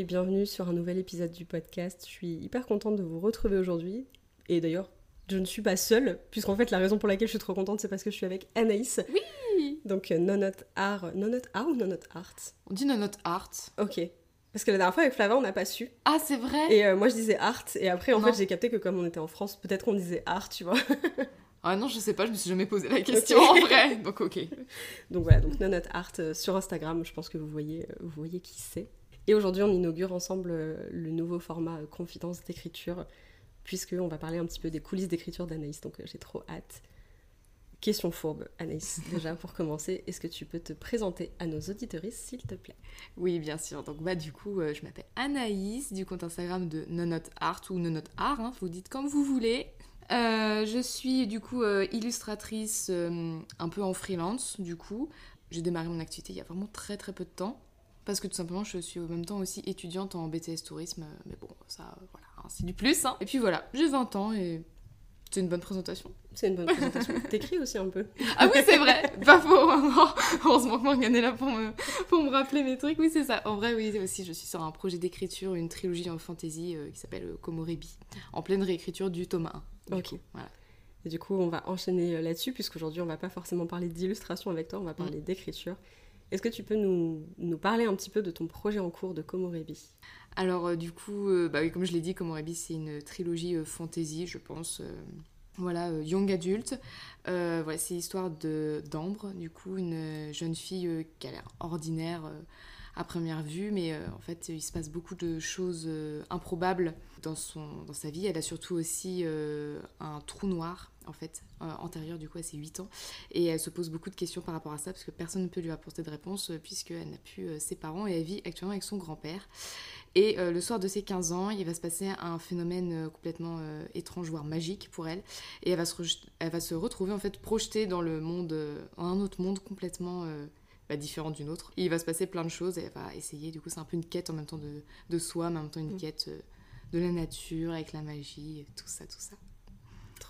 et bienvenue sur un nouvel épisode du podcast. Je suis hyper contente de vous retrouver aujourd'hui. Et d'ailleurs, je ne suis pas seule, puisqu'en fait, la raison pour laquelle je suis trop contente, c'est parce que je suis avec Anaïs. Oui Donc, euh, Nonot Art. Nonot Art ou Nonot Art? On dit Nonot Art. Ok. Parce que la dernière fois avec Flava, on n'a pas su. Ah, c'est vrai Et euh, moi, je disais Art. Et après, en Non. fait, j'ai capté que comme on était en France, peut-être qu'on disait Art, tu vois. Ah non, je sais pas, je me suis jamais posé la question en vrai. Donc ok. Donc voilà, donc Nonot Art euh, sur Instagram, je pense que vous voyez, euh, vous voyez qui c'est. Et aujourd'hui, on inaugure ensemble euh, le nouveau format euh, Confidence d'écriture, puisqu'on va parler un petit peu des coulisses d'écriture d'Anaïs, donc euh, j'ai trop hâte. Question fourbe, Anaïs, déjà pour commencer, est-ce que tu peux te présenter à nos auditeuristes, s'il te plaît? Oui, bien sûr. Donc bah du coup, euh, je m'appelle Anaïs du compte Instagram de Nonot Art ou Nonot Art, hein, vous dites comme vous voulez. Euh, je suis du coup euh, illustratrice un peu en freelance du coup. J'ai démarré mon activité il y a vraiment très très peu de temps. Parce que tout simplement, je suis en même temps aussi étudiante en BTS tourisme. euh, Mais bon, ça, euh, voilà, hein, c'est du plus. hein. Et puis voilà, j'ai 20 ans et c'est une bonne présentation. C'est une bonne présentation. T'écris aussi un peu. Ah oui, c'est vrai, pas faux. Heureusement que Morgane est là pour me, pour me rappeler mes trucs. Oui, c'est ça. En vrai, oui, aussi, je suis sur un projet d'écriture, une trilogie en fantasy euh, qui s'appelle Komorebi, en pleine réécriture du tome 1. du Ok. coup, voilà. Et du coup, on va enchaîner là-dessus, puisqu'aujourd'hui, on va pas forcément parler d'illustration avec toi, on va parler d'écriture. Est-ce que tu peux nous, parler un petit peu de ton projet en cours de Komorebi? Alors, euh, du coup, euh, bah comme je l'ai dit, Komorebi, c'est une trilogie euh, fantasy, je pense. euh, voilà, young adulte. Voilà, c'est l'histoire d'Ambre, du coup, une jeune fille qui a l'air ordinaire à première vue, mais en fait, il se passe beaucoup de choses improbables dans, son, dans sa vie. Elle a surtout aussi un trou noir, en fait, euh, antérieur, du coup, à ses 8 ans. Et elle se pose beaucoup de questions par rapport à ça, parce que personne ne peut lui apporter de réponse, euh, puisqu'elle n'a plus euh, ses parents et elle vit actuellement avec son grand-père. Et euh, le soir de ses 15 ans, il va se passer un phénomène euh, complètement euh, étrange, voire magique pour elle. Et elle va se, elle va se retrouver en fait projetée dans le monde, dans un autre monde complètement bah, différent du nôtre. Et il va se passer plein de choses et elle va essayer, du coup c'est un peu une quête en même temps de, de soi, mais en même temps une Mm. quête de la nature, avec la magie, tout ça, tout ça.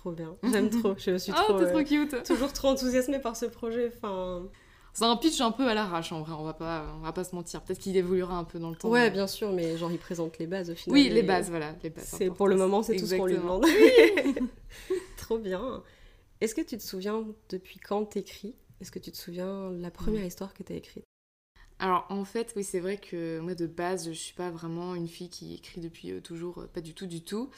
Trop bien, j'aime trop, je suis Oh, trop, t'es euh, trop cute toujours trop enthousiasmée par ce projet. Enfin, C'est un pitch un peu à l'arrache en vrai, on va pas, on va pas se mentir. Peut-être qu'il évoluera un peu dans le temps. ouais, mais- bien sûr, mais genre il présente les bases au final. Oui, les bases, voilà, les bases. C'est pour le moment, c'est tout ce qu'on lui demande. trop bien. Est-ce que tu te souviens depuis quand t'écris? Est-ce que tu te souviens la première histoire que t'as écrite? Alors en fait, oui, c'est vrai que moi de base, je suis pas vraiment une fille qui écrit depuis euh, toujours, euh, pas du tout, du tout.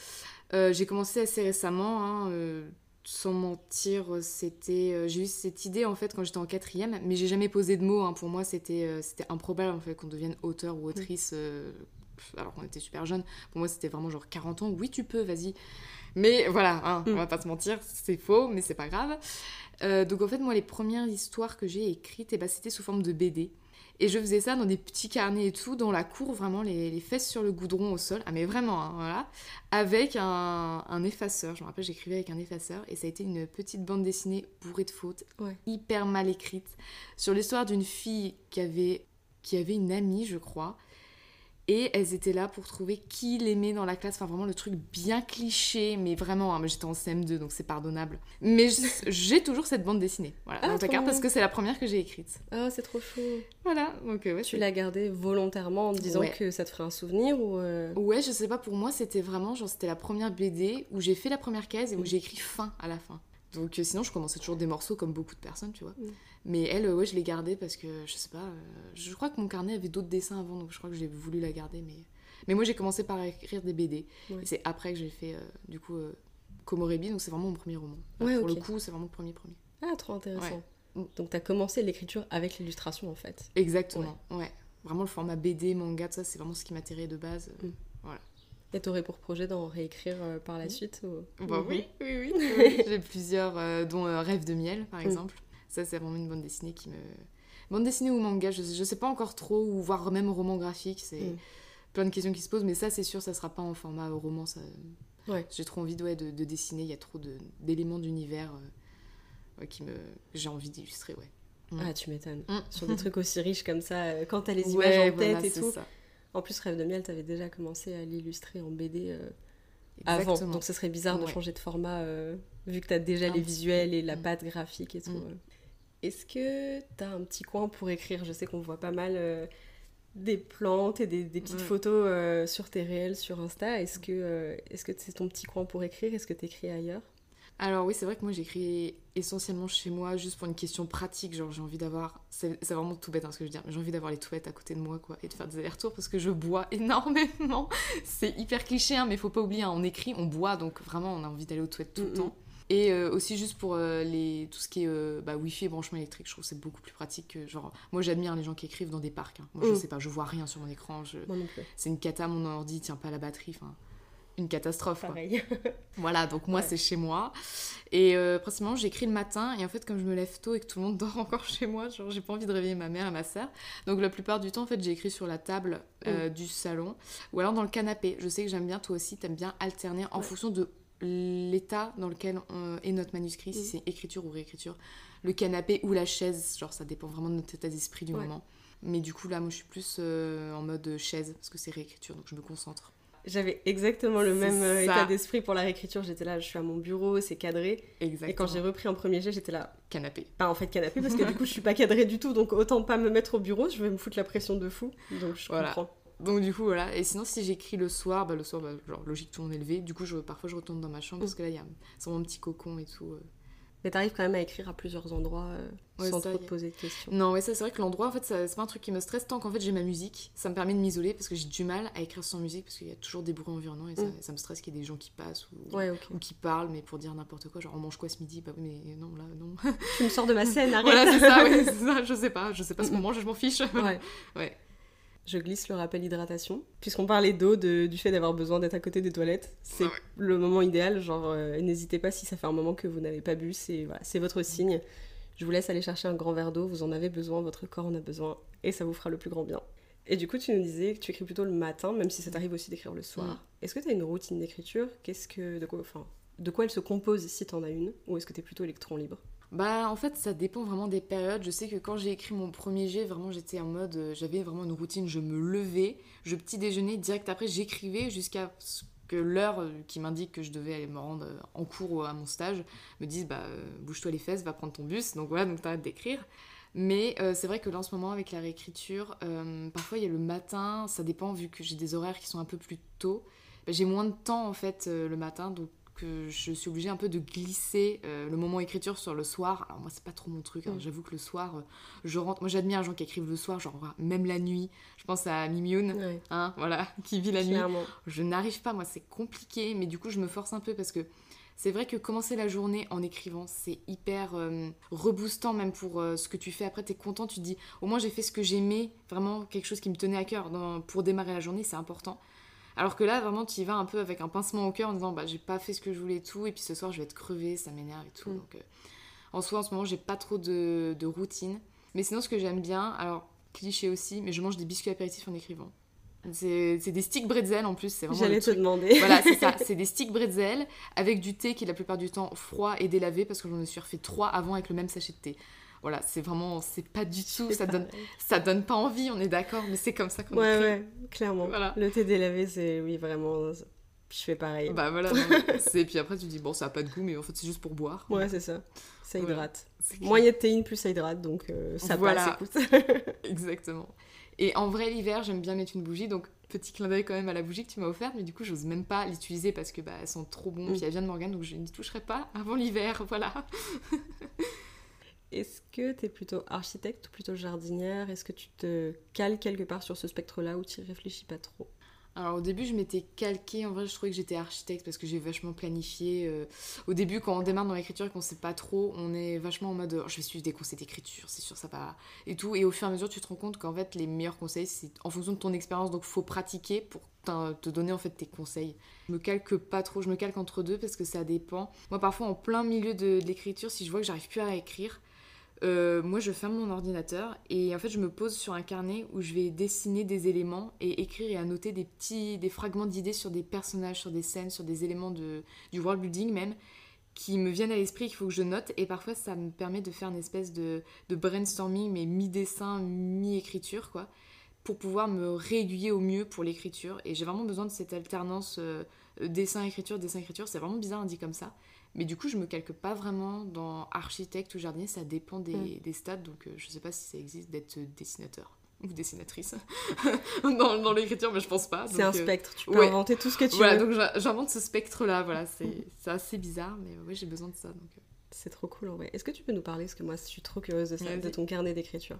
Euh, j'ai commencé assez récemment, hein, euh, sans mentir, c'était, j'ai eu cette idée en fait quand j'étais en quatrième, mais j'ai jamais posé de mots. hein. Pour moi, c'était, c'était improbable en fait qu'on devienne auteur ou autrice. euh, alors qu'on était super jeune, pour moi c'était vraiment genre 40 ans, oui tu peux, vas-y. Mais voilà, hein, Mm. on va pas se mentir, c'est faux, mais c'est pas grave. Donc en fait, moi les premières histoires que j'ai écrites, eh ben, c'était sous forme de BD. Et je faisais ça dans des petits carnets et tout, dans la cour, vraiment les, les fesses sur le goudron au sol. Ah, mais vraiment, hein, voilà. Avec un, un effaceur. Je me rappelle, j'écrivais avec un effaceur. Et ça a été une petite bande dessinée bourrée de fautes, Ouais. hyper mal écrite, sur l'histoire d'une fille qui avait, qui avait une amie, je crois. Et elles étaient là pour trouver qui l'aimait dans la classe. Enfin, vraiment le truc bien cliché, mais vraiment, hein, j'étais en CM2, donc c'est pardonnable. Mais j'ai toujours cette bande dessinée, voilà, Ah, dans trop placard, parce que c'est la première que j'ai écrite. Ah, c'est trop chaud. Voilà, donc euh, ouais, Tu l'as gardée volontairement en te disant Ouais. que ça te ferait un souvenir ou euh, Ouais, je sais pas, pour moi c'était vraiment, genre c'était la première BD où j'ai fait la première case et où Mm. j'ai écrit fin à la fin. Donc euh, sinon je commençais toujours des morceaux comme beaucoup de personnes, tu vois. Mm. Mais elle, euh, ouais, je l'ai gardée parce que, je sais pas, euh, je crois que mon carnet avait d'autres dessins avant, donc je crois que j'ai voulu la garder, mais... Mais moi j'ai commencé par écrire des BD, Ouais. et c'est après que j'ai fait, euh, du coup, euh, Komorebi, donc c'est vraiment mon premier roman. Ouais, pour le coup, c'est vraiment le premier premier. Ah, trop intéressant. Ouais. Donc t'as commencé l'écriture avec l'illustration en fait. Exactement, ouais. Vraiment le format BD, manga, tout ça, c'est vraiment ce qui m'attirait de base. Mm. Et t'aurais pour projet d'en réécrire euh, par la suite ou... Bah oui, oui, oui. oui. J'ai plusieurs, euh, dont euh, Rêve de miel, par Mm. exemple. Ça, c'est vraiment une bande dessinée qui me... Bande dessinée ou manga, je, je sais pas encore trop, ou voire même roman graphique, c'est Mm. plein de questions qui se posent, mais ça, c'est sûr, ça sera pas en format roman, ça... J'ai trop envie de, de, dessiner, il y a trop d'éléments d'univers qui me j'ai envie d'illustrer, ouais. Mm. Ah, tu m'étonnes. Sur des trucs aussi riches comme ça, quand t'as les images en tête et tout. Ça. En plus, Rêve de miel, t'avais déjà commencé à l'illustrer en BD euh, avant. Donc ce serait bizarre de changer de format euh, vu que t'as déjà les visuels et la mm. pâte graphique et tout. Est-ce que t'as un petit coin pour écrire? Je sais qu'on voit pas mal des plantes et des, petites photos sur tes réels sur Insta. Est-ce que est-ce que c'est ton petit coin pour écrire? Est-ce que t'écris ailleurs? Alors oui, c'est vrai que moi j'écris essentiellement chez moi juste pour une question pratique, genre j'ai envie d'avoir, c'est vraiment tout bête hein, ce que je veux dire, mais j'ai envie d'avoir les toilettes à côté de moi quoi et de faire des allers-retours parce que je bois énormément. c'est hyper cliché hein, mais faut pas oublier, hein, on écrit, on boit donc vraiment on a envie d'aller aux toilettes tout le temps. Et euh, aussi juste pour euh, les, tout ce qui est euh, bah, wifi et branchement électrique, je trouve c'est beaucoup plus pratique que genre... Moi j'admire les gens qui écrivent dans des parcs. Moi je mm. sais pas, je vois rien sur mon écran. Je... C'est une cata, mon ordi tient pas la batterie. Enfin, une catastrophe. Pareil. voilà, donc moi c'est chez moi. Et euh, principalement j'écris le matin et en fait comme je me lève tôt et que tout le monde dort encore chez moi, genre j'ai pas envie de réveiller ma mère et ma soeur. Donc la plupart du temps en fait j'écris sur la table euh, mm. du salon ou alors dans le canapé. Je sais que j'aime bien, toi aussi t'aimes bien alterner en fonction de l'état dans lequel est notre manuscrit, si mm. c'est écriture ou réécriture, le canapé ou la chaise, genre ça dépend vraiment de notre état d'esprit du moment. Mais du coup là moi je suis plus euh, en mode chaise parce que c'est réécriture donc je me concentre. J'avais exactement le même euh, état d'esprit pour la réécriture. J'étais là, je suis à mon bureau, c'est cadré. Exactement. Et quand j'ai repris en premier jet, j'étais là. Canapé. Pas en fait canapé, parce que du coup, je suis pas cadrée du tout, donc autant pas me mettre au bureau, je vais me foutre la pression de fou. Donc je voilà. comprends. Donc du coup, voilà. Et sinon, si j'écris le soir, bah, le soir, bah, genre logique, tout le monde est levé. Du coup, je, parfois, je retourne dans ma chambre, parce que là, il y a mon petit cocon et tout. Euh. Mais t'arrives quand même à écrire à plusieurs endroits euh, sans trop te poser de questions. Non, ouais, ça c'est vrai que l'endroit, en fait, c'est pas un truc qui me stresse tant qu'en fait j'ai ma musique. Ça me permet de m'isoler parce que j'ai du mal à écrire sans musique parce qu'il y a toujours des bruits environnants et ça, mm. me stresse qu'il y ait des gens qui passent ou, ou qui parlent, mais pour dire n'importe quoi, genre on mange quoi ce midi? Bah oui, mais non, là, non. tu me sors de ma scène, arrête Voilà, c'est ça, ouais, ça, je sais pas, je sais pas ce qu'on mange, je m'en fiche. Ouais. ouais je glisse le rappel hydratation. Puisqu'on parlait d'eau, du fait d'avoir besoin d'être à côté des toilettes, c'est le moment idéal. Genre, euh, n'hésitez pas si ça fait un moment que vous n'avez pas bu, c'est voilà, votre signe. Je vous laisse aller chercher un grand verre d'eau, vous en avez besoin, votre corps en a besoin, et ça vous fera le plus grand bien. Et du coup, tu nous disais que tu écris plutôt le matin, même si ça t'arrive aussi d'écrire le soir. Est-ce que tu as une routine d'écriture? Qu'est-ce que de quoi, enfin, de quoi elle se compose si tu en as une, ou est-ce que tu es plutôt électron libre? Bah en fait ça dépend vraiment des périodes. Je sais que quand j'ai écrit mon premier jet, vraiment j'étais en mode, euh, j'avais vraiment une routine, je me levais, je petit déjeuner, direct après j'écrivais jusqu'à ce que l'heure euh, qui m'indique que je devais aller me rendre euh, en cours à mon stage me dise bah bouge-toi les fesses, va prendre ton bus. Donc voilà, donc t'arrêtes d'écrire. Mais c'est vrai que là en ce moment avec la réécriture, parfois il y a le matin, ça dépend vu que j'ai des horaires qui sont un peu plus tôt. Bah, j'ai moins de temps en fait le matin, donc que je suis obligée un peu de glisser euh, le moment écriture sur le soir. Alors moi c'est pas trop mon truc, hein. mm. j'avoue que le soir, euh, je rentre. Moi j'admire les gens qui écrivent le soir, genre même la nuit. Je pense à Mimyoun, hein, voilà, qui vit la nuit. Je n'arrive pas, moi c'est compliqué, mais du coup je me force un peu parce que c'est vrai que commencer la journée en écrivant, c'est hyper euh, reboostant même pour ce que tu fais. Après, tu es content, tu te dis, au moins j'ai fait ce que j'aimais, vraiment quelque chose qui me tenait à cœur. pour démarrer la journée, c'est important. Alors que là, vraiment, tu y vas un peu avec un pincement au cœur en disant bah j'ai pas fait ce que je voulais et tout, et puis ce soir je vais être crevée, ça m'énerve et tout. Mm. Donc, euh, en soi, en ce moment, j'ai pas trop de, routine. Mais sinon, ce que j'aime bien, alors cliché aussi, mais je mange des biscuits apéritifs en écrivant. C'est des sticks bretzel en plus, c'est vraiment. J'allais te demander. Voilà, c'est ça. C'est des sticks bretzel avec du thé qui est la plupart du temps froid et délavé parce que j'en ai suis refait trois avant avec le même sachet de thé. Voilà, c'est vraiment, c'est pas du tout, ça donne, ça donne pas envie, on est d'accord, mais c'est comme ça qu'on ouais, Ouais, clairement. Le thé délavé, c'est, oui, vraiment, je fais pareil. Bah voilà, c'est, puis après tu dis, bon, ça a pas de goût, mais en fait, c'est juste pour boire. Ouais, c'est ça. Ça hydrate. Moins il y a de théine, plus ça hydrate, donc euh, ça voilà. passe, Exactement. Et en vrai, l'hiver, j'aime bien mettre une bougie, donc petit clin d'œil quand même à la bougie que tu m'as offerte, mais du coup, j'ose même pas l'utiliser parce que bah, elles sont trop bonnes, mm. puis elles viennent de Morgane, donc je n'y toucherai pas avant l'hiver, voilà. Est-ce que tu es plutôt architecte ou plutôt jardinière? Est-ce que tu te cales quelque part sur ce spectre-là ou tu réfléchis pas trop? Alors au début, je m'étais calquée. En vrai, je trouvais que j'étais architecte parce que j'ai vachement planifié. Euh, au début, quand on démarre dans l'écriture et qu'on sait pas trop, on est vachement en mode oh, je vais suivre des conseils d'écriture, c'est sûr, ça va. Et tout. Et au fur et à mesure, tu te rends compte qu'en fait, les meilleurs conseils, c'est en fonction de ton expérience. Donc, faut pratiquer pour te donner en fait tes conseils. Je me calque pas trop, je me calque entre deux parce que ça dépend. Moi, parfois, en plein milieu de, de l'écriture, si je vois que j'arrive plus à écrire, euh, moi je ferme mon ordinateur et en fait je me pose sur un carnet où je vais dessiner des éléments et écrire et annoter des petits des fragments d'idées sur des personnages, sur des scènes, sur des éléments de, du world building même qui me viennent à l'esprit qu'il faut que je note. Et parfois ça me permet de faire une espèce de, de brainstorming mais mi-dessin, mi-écriture quoi pour pouvoir me réaiguiller au mieux pour l'écriture. Et j'ai vraiment besoin de cette alternance euh, dessin-écriture, dessin-écriture, c'est vraiment bizarre dit comme ça mais du coup, je me calque pas vraiment dans architecte ou jardinier, ça dépend des, mm. des stades, donc euh, je sais pas si ça existe d'être dessinateur ou dessinatrice dans, dans l'écriture, mais je pense pas. C'est un euh, spectre, tu peux inventer tout ce que tu voilà, veux. donc j'invente ce spectre-là, voilà, c'est assez bizarre, mais oui, j'ai besoin de ça. Donc, euh. C'est trop cool en vrai. Est-ce que tu peux nous parler? Parce que moi, je suis trop curieuse de ça, de ton carnet d'écriture.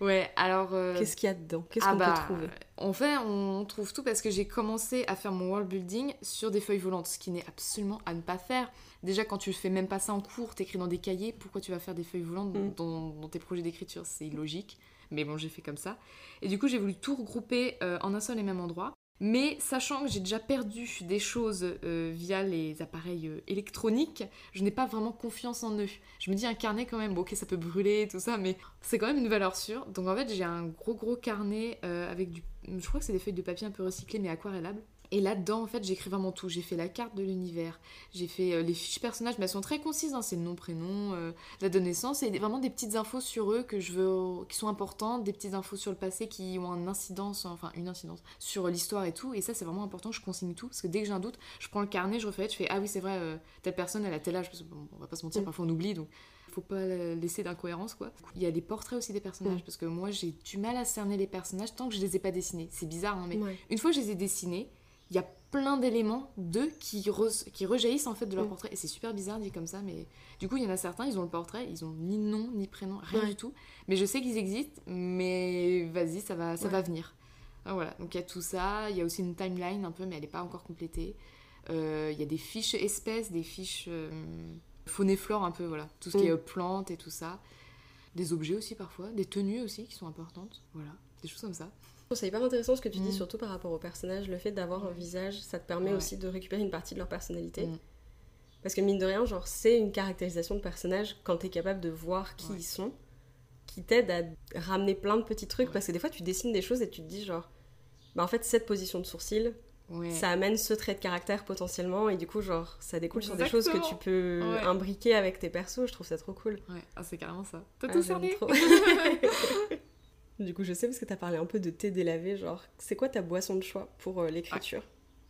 Ouais, alors. Qu'est-ce qu'il y a dedans? Qu'est-ce ah qu'on peut bah, trouver? En fait, on trouve tout parce que j'ai commencé à faire mon world building sur des feuilles volantes, ce qui n'est absolument à ne pas faire. Déjà, quand tu fais même pas ça en cours, t'écris dans des cahiers, pourquoi tu vas faire des feuilles volantes mm. dans, tes projets d'écriture? C'est illogique. Mais bon, j'ai fait comme ça. Et du coup, j'ai voulu tout regrouper euh, en un seul et même endroit. Mais sachant que j'ai déjà perdu des choses euh, via les appareils euh, électroniques, je n'ai pas vraiment confiance en eux. Je me dis un carnet quand même, bon ok ça peut brûler tout ça, mais c'est quand même une valeur sûre. Donc en fait j'ai un gros gros carnet avec du... Je crois que c'est des feuilles de papier un peu recyclées mais aquarellables. Et là-dedans, en fait, j'écris vraiment tout. J'ai fait la carte de l'univers, j'ai fait euh, les fiches personnages, mais elles sont très concises, hein. c'est le nom, prénom, euh, la date de naissance, et vraiment des petites infos sur eux que je veux, qui sont importantes, des petites infos sur le passé qui ont une incidence, enfin une incidence, sur l'histoire et tout. Et ça, c'est vraiment important, je consigne tout, parce que dès que j'ai un doute, je prends le carnet, je refais, je fais, ah oui, c'est vrai, euh, telle personne, elle a tel âge, parce que, bon, on va pas se mentir, mm. parfois on oublie, donc faut pas laisser d'incohérence quoi. Il y a des portraits aussi des personnages mm. parce que moi j'ai du mal à cerner les personnages tant que je les ai pas dessinés. C'est bizarre hein, mais une fois que je les ai dessinés, il y a plein d'éléments d'eux qui, qui rejaillissent en fait de leur mm. portrait. Et c'est super bizarre dit comme ça, mais du coup, il y en a certains, ils ont le portrait, ils ont ni nom, ni prénom, rien du tout. Mais je sais qu'ils existent, mais vas-y, ça va, ça va venir. Ah, voilà, donc il y a tout ça, il y a aussi une timeline un peu, mais elle n'est pas encore complétée. Euh, il y a des fiches espèces, des fiches euh, faune et flore un peu, voilà. Tout ce qui est mm. plantes et tout ça. Des objets aussi parfois, des tenues aussi qui sont importantes, voilà. Des choses comme ça. C'est hyper intéressant ce que tu dis, mm. surtout par rapport au personnage. Le fait d'avoir un visage, ça te permet aussi de récupérer une partie de leur personnalité. Mm. Parce que mine de rien, genre, c'est une caractérisation de personnage quand tu es capable de voir qui ils sont, qui t'aide à ramener plein de petits trucs. Parce que des fois, tu dessines des choses et tu te dis, genre, bah en fait, cette position de sourcil, ça amène ce trait de caractère potentiellement. Et du coup, genre, ça découle sur des choses que tu peux imbriquer avec tes persos. Je trouve ça trop cool. Ouais, ah, c'est carrément ça. T'as ah, tout cerné Du coup, je sais parce que tu as parlé un peu de thé délavé, genre, c'est quoi ta boisson de choix pour euh, l'écriture?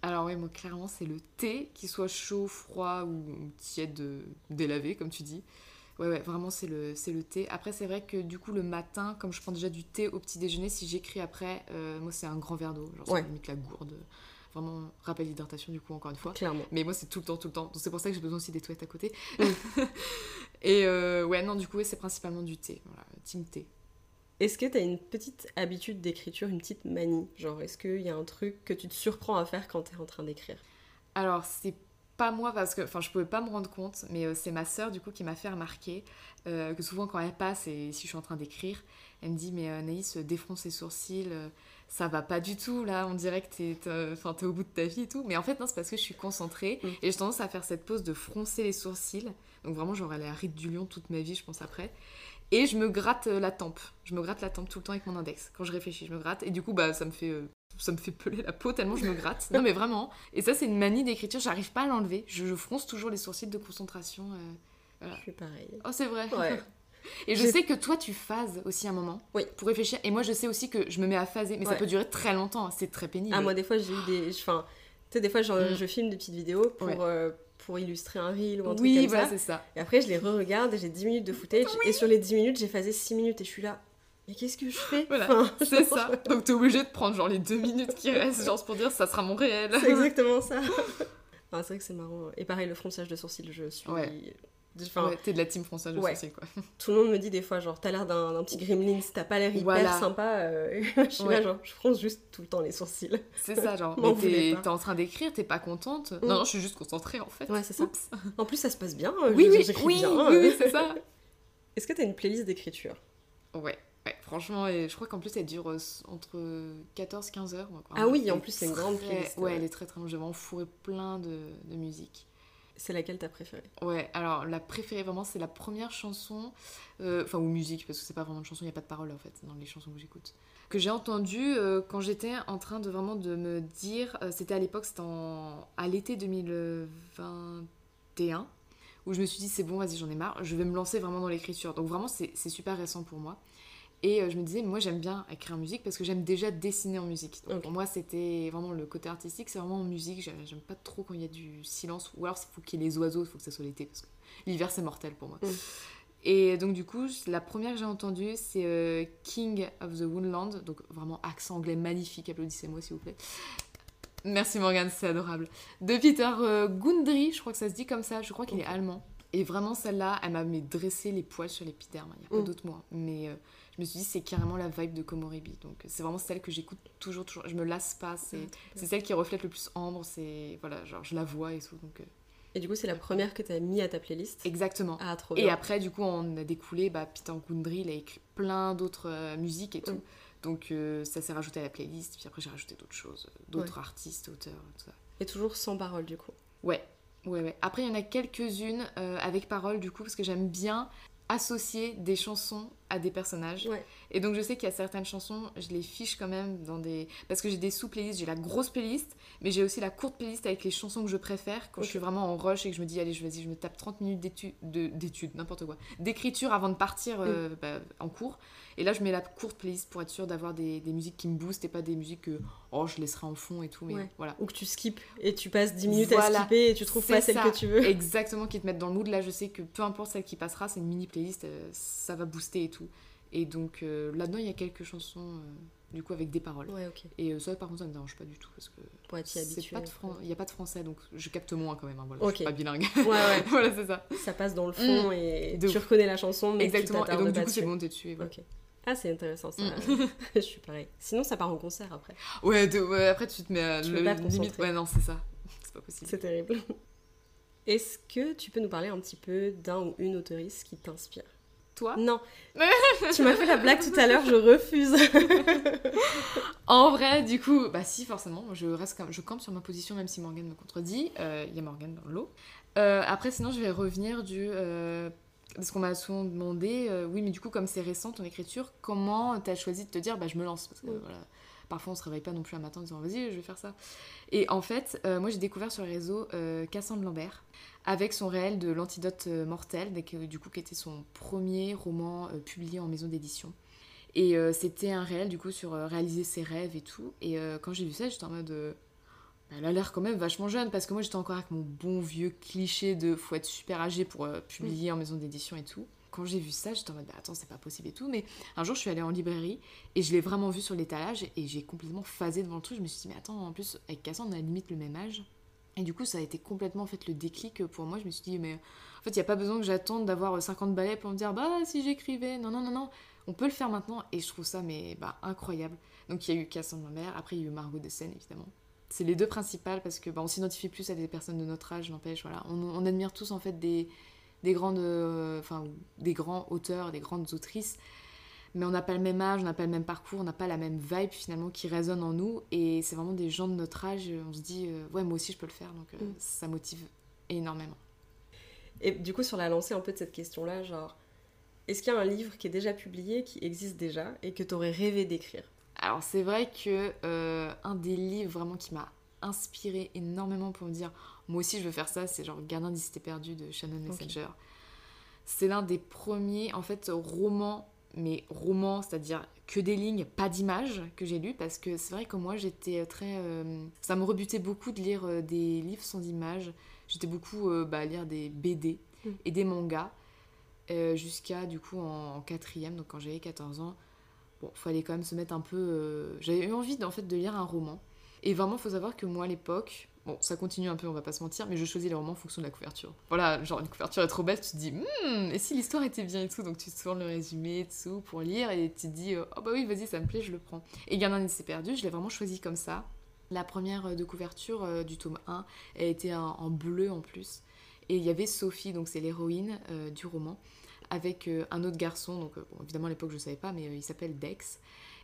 Alors oui, moi clairement c'est le thé, qu'il soit chaud, froid ou tiède, euh, délavé comme tu dis. Ouais, ouais, vraiment c'est le, c'est le thé. Après c'est vrai que du coup le matin, comme je prends déjà du thé au petit déjeuner, si j'écris après, euh, moi c'est un grand verre d'eau, genre ouais. limite la gourde. Vraiment rappel d'hydratation du coup encore une fois. Clairement. Mais moi c'est tout le temps, tout le temps. Donc c'est pour ça que j'ai besoin aussi des toilettes à côté. Mm. Et ouais, non, du coup c'est principalement du thé. Voilà, team thé. Est-ce que tu as une petite habitude d'écriture, une petite manie? Genre, est-ce qu'il y a un truc que tu te surprends à faire quand tu es en train d'écrire? Alors, c'est pas moi parce que, enfin, je pouvais pas me rendre compte, mais euh, c'est ma sœur du coup qui m'a fait remarquer euh, que souvent quand elle passe et si je suis en train d'écrire, elle me dit mais euh, Naïs défronce ses sourcils, ça va pas du tout là, on dirait que t'es, enfin, es au bout de ta vie et tout, mais en fait non c'est parce que je suis concentrée mm. et j'ai tendance à faire cette pose de froncer les sourcils, donc vraiment j'aurais la rite du lion toute ma vie je pense après, et je me gratte euh, la tempe. Je me gratte la tempe tout le temps avec mon index. Quand je réfléchis, je me gratte. Et du coup, bah, ça me fait, euh, ça me fait peler la peau tellement je me gratte. non, mais vraiment. Et ça, c'est une manie d'écriture. J'arrive pas à l'enlever. Je, fronce toujours les sourcils de concentration. Euh, je suis pareil. Oh, c'est vrai. Ouais. Et je sais que toi, tu phases aussi un moment oui. pour réfléchir. Et moi, je sais aussi que je me mets à phaser, mais ça peut durer très longtemps. C'est très pénible. Ah, moi, des fois, j'ai eu des. Enfin, tu sais, des fois, mm. je filme des petites vidéos pour, pour illustrer un reel ou un truc oui, comme ça. c'est ça. Et après, je les re-regarde et j'ai 10 minutes de footage. Et sur les 10 minutes, j'ai phasé 6 minutes et je suis là. Mais qu'est-ce que je fais Voilà, c'est ça. Donc t'es obligé de prendre genre les 2 minutes qui restent, genre pour dire ça sera mon réel. C'est exactement ça. c'est vrai que c'est marrant. Et pareil, le fronçage de sourcils, je suis Enfin, t'es de la team française ouais. quoi. Tout le monde me dit des fois, genre, t'as l'air d'un petit gremlin, t'as pas l'air hyper sympa. Euh, je suis là, genre, je fronce juste tout le temps les sourcils. C'est ça, genre, t'es en train d'écrire, t'es pas contente. Non, mm. non, je suis juste concentrée en fait. Ouais, c'est ça. En plus, ça se passe bien. Oui, oui, oui, oui, c'est ça. Est-ce que t'as une playlist d'écriture? Ouais. Ouais, franchement, et je crois qu'en plus elle dure euh, entre 14 15 heures. ah oui, en plus c'est une grande playlist. Ouais, elle est très très longue. J'ai vraiment fourré plein de, de musique. C'est laquelle ta préférée? Ouais, alors la préférée vraiment, c'est la première chanson, euh, enfin, ou musique, parce que c'est pas vraiment une chanson, il n'y a pas de parole en fait dans les chansons que j'écoute. Que j'ai entendue euh, quand j'étais en train de vraiment de me dire, euh, c'était à l'époque, c'était à l'été 2021, où je me suis dit, c'est bon, vas-y, j'en ai marre, je vais me lancer vraiment dans l'écriture. Donc vraiment, c'est super récent pour moi. Et euh, je me disais, moi j'aime bien écrire en musique parce que j'aime déjà dessiner en musique. Donc pour moi, c'était vraiment le côté artistique, c'est vraiment en musique. J'aime pas trop quand il y a du silence, ou alors il faut qu'il y ait les oiseaux, il faut que ça soit l'été parce que l'hiver c'est mortel pour moi. Mm. Et donc du coup, la première que j'ai entendue, c'est euh, King of the Woodland, donc vraiment accent anglais magnifique, applaudissez-moi s'il vous plaît. Merci Morgane, c'est adorable. De Peter euh, Gundry, je crois que ça se dit comme ça, je crois qu'il est allemand. Et vraiment celle-là, elle m'a dressé les poils sur l'épiderme, il n'y a pas mm. d'autre mot. Mais je me suis dit c'est carrément la vibe de Komoribi donc c'est vraiment celle que j'écoute toujours toujours. Je me lasse pas. C'est c'est celle qui reflète le plus Ambre. C'est voilà genre je la vois et tout. Donc euh. et du coup c'est la première que tu as mis à ta playlist? Exactement. Ah, trop et après du coup on a découlé bah Peter Gundry il a écrit plein d'autres euh, musiques et tout. Donc euh, ça s'est rajouté à la playlist. Puis après j'ai rajouté d'autres choses d'autres artistes auteurs tout ça. Et toujours sans parole du coup. Ouais. Ouais, ouais. Après, il y en a quelques-unes avec parole, du coup, parce que j'aime bien associer des chansons à des personnages. Et donc je sais qu'il y a certaines chansons, je les fiche quand même dans des... Parce que j'ai des sous-playlists, j'ai la grosse playlist, mais j'ai aussi la courte playlist avec les chansons que je préfère quand je suis vraiment en rush et que je me dis, allez, je, vas-y, je me tape 30 minutes d'études, n'importe quoi, d'écriture avant de partir euh, bah, en cours. Et là, je mets la courte playlist pour être sûre d'avoir des, des, musiques qui me boostent et pas des musiques que oh, je laisserai en fond et tout. Mais voilà. Ou que tu skips et tu passes 10 minutes à skipper et tu trouves pas celle que tu veux. Exactement, qui te mettent dans le mood. Là, je sais que peu importe celle qui passera, c'est une mini playlist, euh, ça va booster et tout. Et donc euh, là-dedans, il y a quelques chansons. Euh, du coup avec des paroles. Ouais. Et ça par contre ça me dérange pas du tout parce que pour être habitué. Il n'y a pas de français donc je capte moins quand même. Hein, voilà, Je suis pas bilingue. Ouais, ouais. voilà c'est ça. Ça passe dans le fond mm. et tu reconnais la chanson mais Exactement. Tu et donc du coup c'est bon t'es dessus. Ok. Ah, c'est intéressant ça. Mm. je suis pareil. Sinon, ça part en concert après. Ouais, après tu te mets à tu le limite. Ouais, non, c'est ça. C'est pas possible. C'est terrible. Est-ce que tu peux nous parler un petit peu d'un ou une auteuriste qui t'inspire? Toi Non. tu m'as fait la blague tout à l'heure, je refuse. en vrai, du coup, bah si, forcément. Je reste comme, je campe sur ma position même si Morgane me contredit. Il euh, y a Morgane dans l'eau. Euh, après, sinon, je vais revenir du. Euh, parce qu'on m'a souvent demandé, oui, mais du coup, comme c'est récent ton écriture, comment tu as choisi de te dire, bah, je me lance? Parce que voilà, parfois on se réveille pas non plus un matin en disant, vas-y, je vais faire ça. Et en fait, euh, moi j'ai découvert sur le réseau euh, Cassandre Lambert avec son réel de L'Antidote mortel, du coup, qui était son premier roman publié en maison d'édition. Et c'était un réel, du coup, sur réaliser ses rêves et tout. Et quand j'ai vu ça, j'étais en mode elle a l'air quand même vachement jeune parce que moi j'étais encore avec mon bon vieux cliché de faut être super âgé pour euh, publier en maison d'édition et tout. Quand j'ai vu ça, j'étais en mode bah, attends, c'est pas possible et tout. Mais un jour, je suis allée en librairie et je l'ai vraiment vu sur l'étalage et j'ai complètement phasé devant le truc. Je me suis dit, mais attends, en plus, avec Cassandre, on a limite le même âge. Et du coup, ça a été complètement en fait le déclic pour moi. Je me suis dit, mais en fait, il n'y a pas besoin que j'attende d'avoir 50 balais pour me dire, bah si j'écrivais. Non, non, non, non, on peut le faire maintenant. Et je trouve ça, mais bah, incroyable. Donc, il y a eu Cassandre, ma mère. Après, il y a eu Margot de Seine, évidemment c'est les deux principales parce que bah, on s'identifie plus à des personnes de notre âge, n'empêche. Voilà, on, admire tous en fait des, des grandes, euh, enfin des grands auteurs, des grandes autrices, mais on n'a pas le même âge, on n'a pas le même parcours, on n'a pas la même vibe finalement qui résonne en nous. Et c'est vraiment des gens de notre âge. On se dit euh, ouais moi aussi je peux le faire, donc euh, mm. ça motive énormément. Et du coup sur la lancée un peu de cette question-là, genre est-ce qu'il y a un livre qui est déjà publié, qui existe déjà et que tu aurais rêvé d'écrire? Alors c'est vrai que euh, un des livres vraiment qui m'a inspiré énormément pour me dire moi aussi je veux faire ça, c'est genre Gardien d'Icité perdu de Shannon Messenger. C'est l'un des premiers en fait romans, mais romans, c'est-à-dire que des lignes, pas d'images que j'ai lu parce que c'est vrai que moi j'étais très, euh, ça me rebutait beaucoup de lire euh, des livres sans images. J'étais beaucoup bah, à lire des BD mm. et des mangas jusqu'à du coup en quatrième, donc quand j'avais 14 ans bon, fallait quand même se mettre un peu. Euh, j'avais eu envie en fait de lire un roman. Et vraiment, il faut savoir que moi à l'époque, bon, ça continue un peu, on va pas se mentir, mais je choisis les romans en fonction de la couverture. Voilà, genre une couverture est trop belle, tu te dis, hmm, et si l'histoire était bien et tout, donc tu tournes le résumé et tout pour lire et tu te dis, oh bah oui, vas-y, ça me plaît, je le prends. Et Gardien s'est perdu, je l'ai vraiment choisi comme ça. La première euh, de couverture euh, du tome 1, elle était en, bleu en plus. Et il y avait Sophie, donc c'est l'héroïne du roman avec euh, un autre garçon, donc euh, évidemment à l'époque je ne savais pas, mais euh, il s'appelle Dex.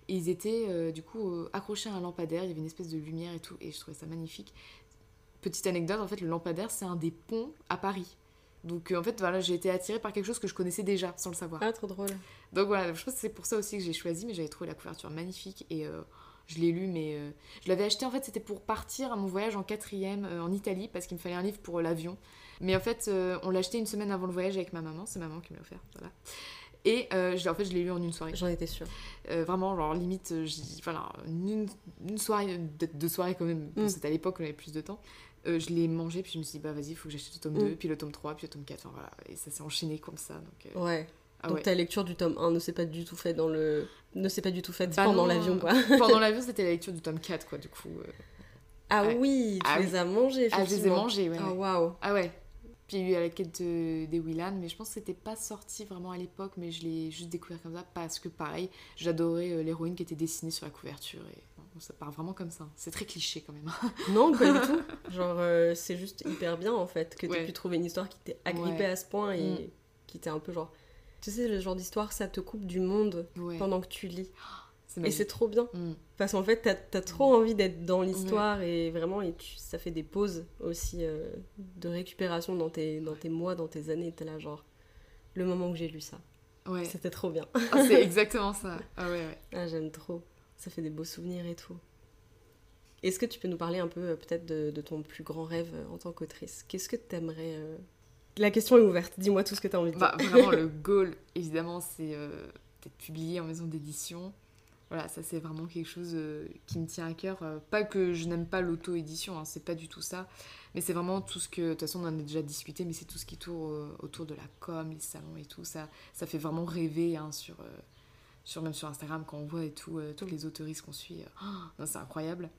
Et ils étaient du coup accrochés à un lampadaire, il y avait une espèce de lumière et tout, et je trouvais ça magnifique. Petite anecdote, en fait, le lampadaire, c'est un des ponts à Paris. Donc euh, en fait, voilà, j'ai été attirée par quelque chose que je connaissais déjà, sans le savoir. Ah, trop drôle. Donc voilà, je pense que c'est pour ça aussi que j'ai choisi, mais j'avais trouvé la couverture magnifique et euh, je l'ai lu, mais euh, je l'avais acheté en fait, c'était pour partir à mon voyage en quatrième en Italie parce qu'il me fallait un livre pour l'avion. Mais en fait, on l'a acheté une semaine avant le voyage avec ma maman, c'est maman qui me l'a offert, voilà. Et je, en fait, je l'ai lu en une soirée. J'en étais sûre. vraiment, genre limite, voilà, une, une, soirée, deux, soirées quand même, mm. c'était à l'époque on avait plus de temps. Euh, je l'ai mangé, puis je me suis dit, bah vas-y, il faut que j'achète le tome 2, mm. puis le tome 3, puis le tome 4. Enfin, voilà. Et ça s'est enchaîné comme ça. Donc, euh, Ouais. Ah donc ta lecture du tome 1 ne s'est pas du tout faite dans le ne s'est pas du tout faite bah pendant l'avion quoi. pendant l'avion c'était la lecture du tome 4 quoi du coup. Euh. Ah oui, tu ah les as mangés Ah je les ai mangés ouais. Ah waouh. Ah ouais. Puis il y a eu à la quête des Willan, mais je pense que c'était pas sorti vraiment à l'époque, mais je l'ai juste découvert comme ça parce que pareil, j'adorais l'héroïne qui était dessinée sur la couverture et ça part vraiment comme ça. C'est très cliché quand même. non, pas du tout. Genre, euh, c'est juste hyper bien en fait que tu aies pu trouver une histoire qui t'ait agrippée à ce point et mm. qui t'est un peu genre. Tu sais, le genre d'histoire, ça te coupe du monde pendant que tu lis. Et c'est trop bien. Mm. Parce qu'en fait, t'as as trop envie d'être dans l'histoire et vraiment, et ça fait des pauses aussi euh, de récupération dans tes, dans tes mois, dans tes années. T'es là, genre, le moment où j'ai lu ça. Ouais. C'était trop bien. Ah, c'est exactement ça. Ah ouais, ouais. Ah, j'aime trop ça fait des beaux souvenirs et tout. Est-ce que tu peux nous parler un peu euh, peut-être de, ton plus grand rêve euh, en tant qu'autrice? Qu'est-ce que tu aimerais euh, La question est ouverte, dis-moi tout ce que tu as envie de bah, dire. vraiment, le goal, évidemment, c'est d'être publié en maison d'édition. Voilà, ça c'est vraiment quelque chose qui me tient à cœur. pas que je n'aime pas l'auto-édition, hein, c'est pas du tout ça. Mais c'est vraiment tout ce que, de toute façon on en a déjà discuté, mais c'est tout ce qui tourne autour de la com, les salons et tout. Ça, ça fait vraiment rêver hein, sur, sur, même sur Instagram quand on voit et tout, euh, toutes les autoristes qu'on suit, euh, oh, c'est incroyable.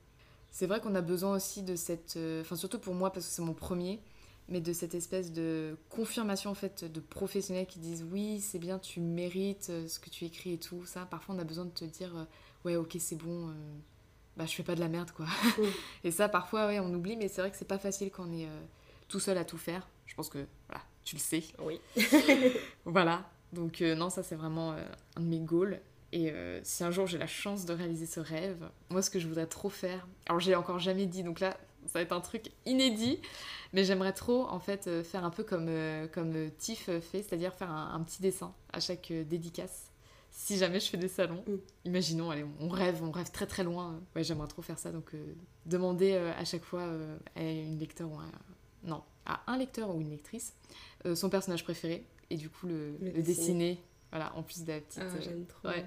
C'est vrai qu'on a besoin aussi de cette, euh, enfin surtout pour moi parce que c'est mon premier, mais de cette espèce de confirmation en fait de professionnels qui disent oui c'est bien, tu mérites ce que tu écris et tout ça. Parfois on a besoin de te dire ouais ok c'est bon, bah je fais pas de la merde quoi. et ça parfois ouais on oublie, mais c'est vrai que c'est pas facile quand on est tout seul à tout faire. Je pense que voilà tu le sais. Oui. voilà. Donc euh, non, ça c'est vraiment euh, un de mes goals. Et euh, si un jour j'ai la chance de réaliser ce rêve, moi ce que je voudrais trop faire, alors j'ai encore jamais dit, donc là ça va être un truc inédit, mais j'aimerais trop en fait faire un peu comme, comme Tiff fait, c'est-à-dire faire un, petit dessin à chaque dédicace. Si jamais je fais des salons, mm. imaginons, allez, on rêve, on rêve très très loin. Ouais, j'aimerais trop faire ça, donc demander à chaque fois à une lecteur ou non, à un lecteur ou une lectrice son personnage préféré et du coup le, le, dessiner. Voilà, en plus de la petite. Ah, j'aime trop. Ouais.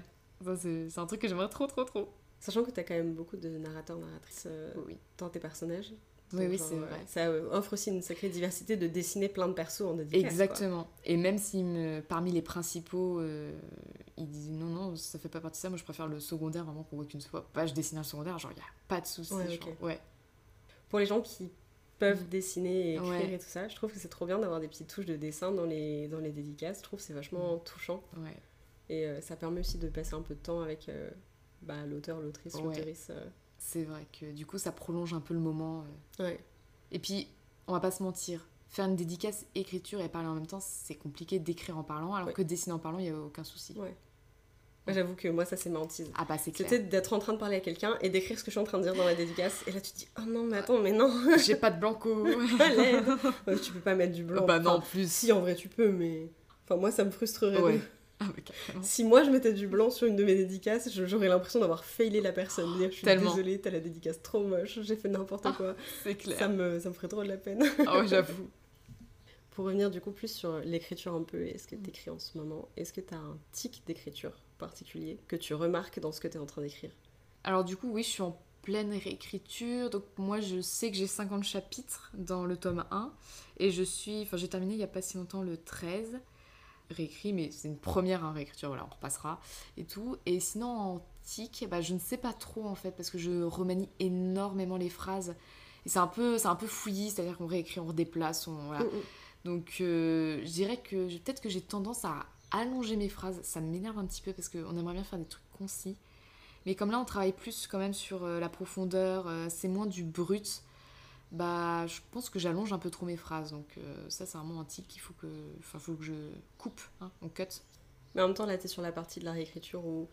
c'est un truc que j'aimerais trop, trop, trop. Sachant que tu as quand même beaucoup de narrateurs, narratrices euh, oui. dans tes personnages. oui, oui, c'est vrai. Ça euh, offre aussi une sacrée diversité de dessiner plein de persos en dédicace. Exactement. Et même si me, parmi les principaux, euh, ils disent non, non, ça fait pas partie de ça, moi je préfère le secondaire vraiment qu'on voit qu'une fois. Bah, je dessine un secondaire, genre il n'y a pas de souci. Ouais, ouais. Pour les gens qui peuvent dessiner et écrire et tout ça. Je trouve que c'est trop bien d'avoir des petites touches de dessin dans les, dans les dédicaces. Je trouve que c'est vachement mm. touchant. Ouais. Et euh, ça permet aussi de passer un peu de temps avec euh, bah, l'auteur, l'autrice, l'autrice. Euh. C'est vrai que du coup, ça prolonge un peu le moment. Ouais. Et puis, on va pas se mentir, faire une dédicace écriture et parler en même temps, c'est compliqué d'écrire en parlant, alors que dessiner en parlant, il n'y a aucun souci. Ouais. J'avoue que moi, ça, c'est ma hantise. Ah bah, c'est C'était d'être en train de parler à quelqu'un et d'écrire ce que je suis en train de dire dans la dédicace. Et là, tu te dis, oh non, mais attends, mais non. J'ai pas de blanco. tu peux pas mettre du blanc. Bah non, plus. Si, en vrai, tu peux, mais. Enfin, moi, ça me frustrerait. Ouais. Ah, si moi je mettais du blanc sur une de mes dédicaces, j'aurais l'impression d'avoir failé la personne. Dire, je suis Tellement. désolée, t'as la dédicace trop moche, j'ai fait n'importe ah, quoi. C'est clair. Ça me, ça me ferait trop de la peine. Ah j'avoue. Pour revenir du coup plus sur l'écriture un peu, est-ce que t'écris en ce moment Est-ce que t'as un tic d'écriture particulier que tu remarques dans ce que tu es en train d'écrire? Alors du coup, oui, je suis en pleine réécriture. Donc moi, je sais que j'ai 50 chapitres dans le tome 1. Et je suis... Enfin, j'ai terminé il n'y a pas si longtemps le 13. Réécrit, mais c'est une première hein, réécriture, voilà, on repassera et tout. Et sinon, en tic, bah, je ne sais pas trop en fait, parce que je remanie énormément les phrases. Et c'est un peu, c'est un peu fouillis, c'est-à-dire qu'on réécrit, on redéplace, on... Voilà. Mm, mm. Donc euh, je dirais que peut-être que j'ai tendance à allonger mes phrases, ça m'énerve un petit peu parce qu'on aimerait bien faire des trucs concis. Mais comme là, on travaille plus quand même sur euh, la profondeur, euh, c'est moins du brut, bah je pense que j'allonge un peu trop mes phrases. Donc euh, ça, c'est un tic qu'il faut que, faut que je coupe, hein, on cut. Mais en même temps, là, t'es sur la partie de la réécriture où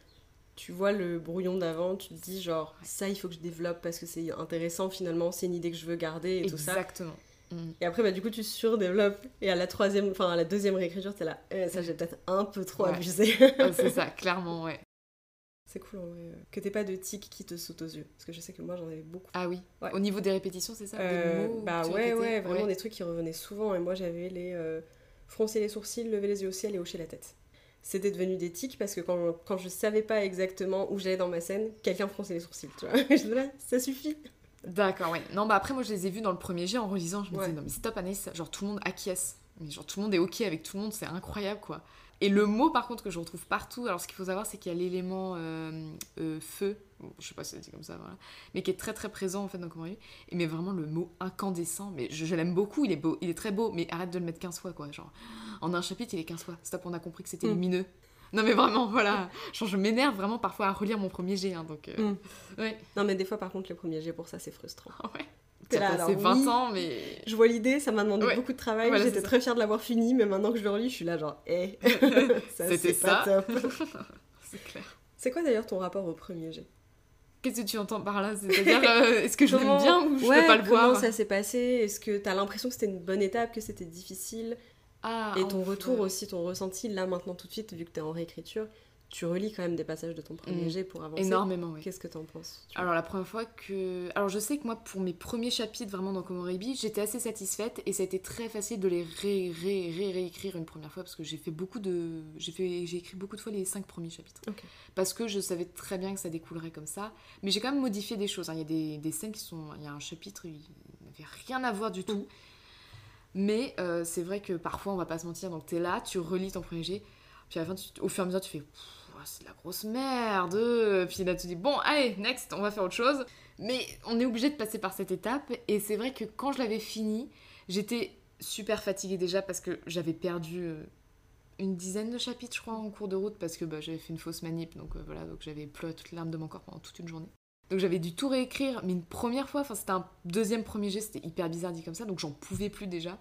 tu vois le brouillon d'avant, tu te dis genre ça il faut que je développe parce que c'est intéressant finalement, c'est une idée que je veux garder et tout ça. Exactement. Mm. Et après bah du coup tu surdéveloppes et à la troisième, enfin à la deuxième réécriture t'es là, eh, ça j'ai peut-être un peu trop Ouais. abusé. C'est ça, clairement, ouais. C'est cool en vrai, euh, que t'aies pas de tics qui te sautent aux yeux parce que je sais que moi j'en avais beaucoup. Ah oui. Ouais. Au niveau des répétitions, c'est ça Euh, Des mots bah ouais ouais vraiment des trucs qui revenaient souvent et moi j'avais les euh, froncer les sourcils, lever les yeux au ciel et hocher la tête. C'était devenu des tics parce que quand, quand je savais pas exactement où j'allais dans ma scène, quelqu'un fronçait les sourcils, tu vois. je disais là, ça suffit. D'accord, ouais. Non, bah après, moi, je les ai vus dans le premier jet en relisant. Je me Ouais. disais, non, mais stop, Anaïs, genre tout le monde acquiesce. Mais genre tout le monde est ok avec tout le monde, c'est incroyable, quoi. Et le mot, par contre, que je retrouve partout, alors ce qu'il faut savoir, c'est qu'il y a l'élément euh, euh, feu, Bon, je sais pas si c'est dit comme ça, voilà, mais qui est très très présent en fait dans Comment Et mais vraiment le mot incandescent, mais je, je l'aime beaucoup, il est beau, il est très beau, mais arrête de le mettre 15 fois, quoi. Genre, en un chapitre, il est 15 fois. Stop, on a compris que c'était Mm. lumineux. Non, mais vraiment, voilà. Genre, je m'énerve vraiment parfois à relire mon premier jet, hein, donc. euh, Mm. Ouais, Non mais des fois par contre le premier jet pour ça c'est frustrant. ouais. T'es là, a passé alors, 20 oui. ans, mais. Je vois l'idée, ça m'a demandé Ouais. beaucoup de travail, Voilà, j'étais très fière de l'avoir fini, mais maintenant que je le relis, je suis là genre, eh, ça C'était pas ça. top. C'est clair. C'est quoi d'ailleurs ton rapport au premier jet? Qu'est-ce que tu entends par là? C'est-à-dire, euh, est-ce que je Comment- l'aime bien ou je Ouais, peux pas le comment voir? ça s'est passé? Est-ce que t'as l'impression que c'était une bonne étape, que c'était difficile? Ah, Et ton retour aussi, ton ressenti, là maintenant tout de suite, vu que t'es en réécriture, tu relis quand même des passages de ton premier Mm. jet pour avancer. Énormément, oui. Qu'est-ce que t'en penses tu Alors la première fois que... Alors je sais que moi pour mes premiers chapitres vraiment dans Komorebi, j'étais assez satisfaite et ça a été très facile de les ré ré ré réécrire une première fois parce que j'ai fait beaucoup de... J'ai fait... j'ai écrit beaucoup de fois les cinq premiers chapitres. Parce que je savais très bien que ça découlerait comme ça. Mais j'ai quand même modifié des choses. hein. Il y a des, des scènes qui sont... Il y a un chapitre, il n'avait rien à voir du tout. Mais euh, c'est vrai que parfois on va pas se mentir, donc t'es là, tu relis ton premier jet, puis à la fin tu- au fur et à mesure tu fais... Pff, c'est de la grosse merde. Puis là, tu dis, bon, allez, next, on va faire autre chose. Mais on est obligé de passer par cette étape. Et c'est vrai que quand je l'avais fini, j'étais super fatiguée déjà parce que j'avais perdu euh, une dizaine de chapitres, je crois, en cours de route parce que bah, j'avais fait une fausse manip. Donc euh, voilà, donc j'avais pleuré toutes les larmes de mon corps pendant toute une journée. Donc j'avais dû tout réécrire, mais une première fois, enfin c'était un deuxième premier jet, c'était hyper bizarre dit comme ça, donc j'en pouvais plus déjà.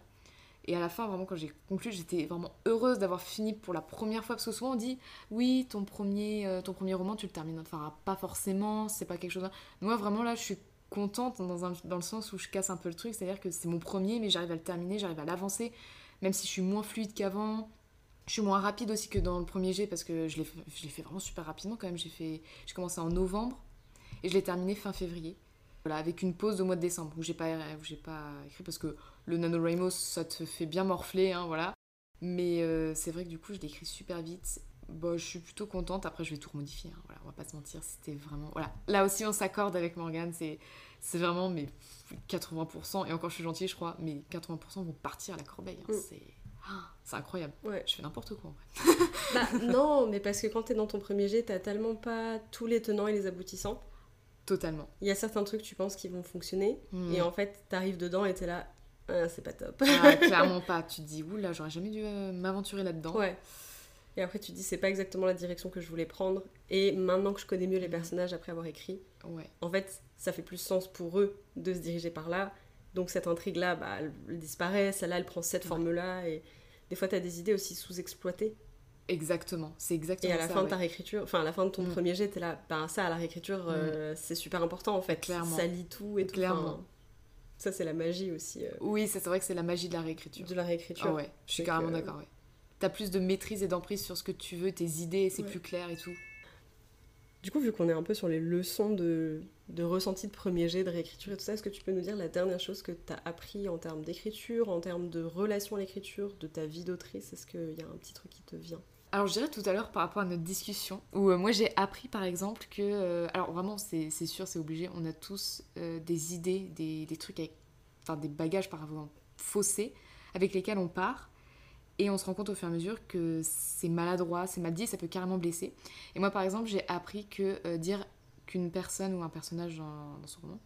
Et à la fin, vraiment, quand j'ai conclu, j'étais vraiment heureuse d'avoir fini pour la première fois. Parce que souvent, on dit, oui, ton premier, euh, ton premier roman, tu le termines. Enfin, pas forcément, c'est pas quelque chose. Moi, vraiment, là, je suis contente dans, dans le sens où je casse un peu le truc. C'est-à-dire que c'est mon premier, mais j'arrive à le terminer, j'arrive à l'avancer. Même si je suis moins fluide qu'avant. Je suis moins rapide aussi que dans le premier jet parce que je l'ai fait, je l'ai fait vraiment super rapidement quand même. J'ai fait, j'ai commencé en novembre et je l'ai terminé fin février. Voilà, avec une pause au mois de décembre où j'ai pas, où j'ai pas écrit parce que le NaNoWriMo ça te fait bien morfler, hein, voilà. Mais euh, c'est vrai que du coup je l'écris super vite. Bon, je suis plutôt contente. Après, je vais tout remodifier. hein, Voilà, on va pas se mentir. C'était vraiment. Voilà. Là aussi, on s'accorde avec Morgane. C'est, c'est vraiment mais 80%. Et encore, je suis gentille, je crois. Mais 80% vont partir à la corbeille. hein, Mm. C'est, ah, c'est incroyable. Ouais. Je fais n'importe quoi. En fait. Bah, non, mais parce que quand t'es dans ton premier jet, t'as tellement pas tous les tenants et les aboutissants. Totalement. Il y a certains trucs tu penses qui vont fonctionner, Mm. et en fait t'arrives dedans et t'es là, ah, c'est pas top. Ah, clairement pas. Tu te dis, oula, j'aurais jamais dû euh, m'aventurer là-dedans. Ouais. Et après tu te dis c'est pas exactement la direction que je voulais prendre. Et maintenant que je connais mieux les personnages après avoir écrit, Ouais. en fait ça fait plus sens pour eux de se diriger par là. Donc cette intrigue là, bah, elle, disparaît, celle-là elle prend cette Ouais. forme là. Et des fois t'as des idées aussi sous-exploitées. Exactement. C'est Et exactement à la ça, fin de ta réécriture, enfin à la fin de ton Mm. premier jet, t'es là, bah ça à la réécriture euh, c'est super important en fait. Clairement. Ça lit tout et tout. Clairement. Ça c'est la magie aussi euh, Oui, ça, c'est vrai que c'est la magie de la réécriture. de la réécriture. Ah ouais, je suis carrément que- d'accord, ouais. T'as plus de maîtrise et d'emprise sur ce que tu veux, tes idées, c'est Ouais. plus clair et tout. Du coup, vu qu'on est un peu sur les leçons de, de ressenti de premier jet, de réécriture et tout ça, est-ce que tu peux nous dire la dernière chose que tu as appris en termes d'écriture, en termes de relation à l'écriture, de ta vie d'autrice? Est-ce qu'il y a un petit truc qui te vient? Alors je dirais tout à l'heure par rapport à notre discussion, où euh, moi j'ai appris par exemple que... euh, alors vraiment c'est sûr, c'est obligé, on a tous euh, des idées, des, trucs avec... Enfin des bagages par exemple faussés avec lesquels on part. Et on se rend compte au fur et à mesure que c'est maladroit, c'est mal dit, ça peut carrément blesser. Et moi, par exemple, j'ai appris que dire qu'une personne ou un personnage dans son roman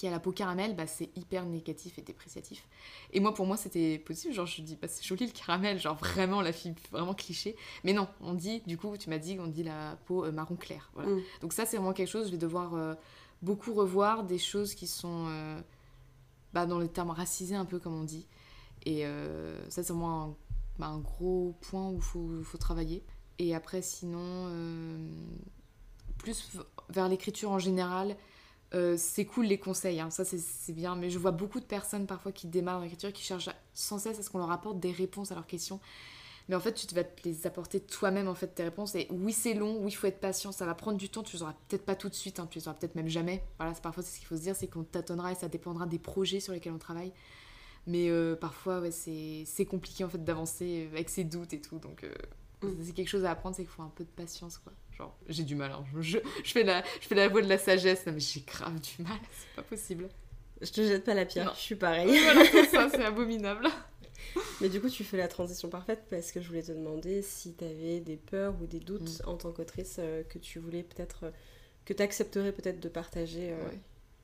qui a la peau caramel, bah, c'est hyper négatif et dépréciatif. Et moi, pour moi, c'était possible. Genre, je dis, bah, c'est joli le caramel, genre vraiment la fille, vraiment cliché. Mais non, on dit, du coup, tu m'as dit, on dit la peau euh, marron clair. Voilà. Mm. Donc ça, c'est vraiment quelque chose, je vais devoir euh, beaucoup revoir des choses qui sont euh, bah, dans les termes racisés un peu, comme on dit. Et ça, c'est vraiment un, bah, un gros point où il faut, faut travailler. Et après, sinon, plus vers l'écriture en général. Euh, c'est cool les conseils, hein, ça c'est bien, mais je vois beaucoup de personnes parfois qui démarrent dans l'écriture, qui cherchent sans cesse à ce qu'on leur apporte des réponses à leurs questions. Mais en fait, tu vas te les apporter toi-même, en fait, tes réponses. Et oui, c'est long, oui, il faut être patient, ça va prendre du temps, tu les auras peut-être pas tout de suite, hein, tu les auras peut-être même jamais. Voilà, parfois, c'est ce qu'il faut se dire, c'est qu'on tâtonnera et ça dépendra des projets sur lesquels on travaille. Mais euh, parfois, ouais, c'est compliqué, en fait, d'avancer avec ses doutes et tout. Donc, euh, mm. c'est quelque chose à apprendre, c'est qu'il faut un peu de patience, quoi. Genre, j'ai du mal, hein. je, je, fais la, je fais la voix de la sagesse, mais j'ai grave du mal, c'est pas possible. Je te jette pas la pierre, je suis pareil. voilà, ça, c'est abominable. Mais du coup, tu fais la transition parfaite parce que je voulais te demander si tu avais des peurs ou des doutes mm. en tant qu'autrice euh, que tu voulais peut-être, euh, que tu accepterais peut-être de partager. Euh.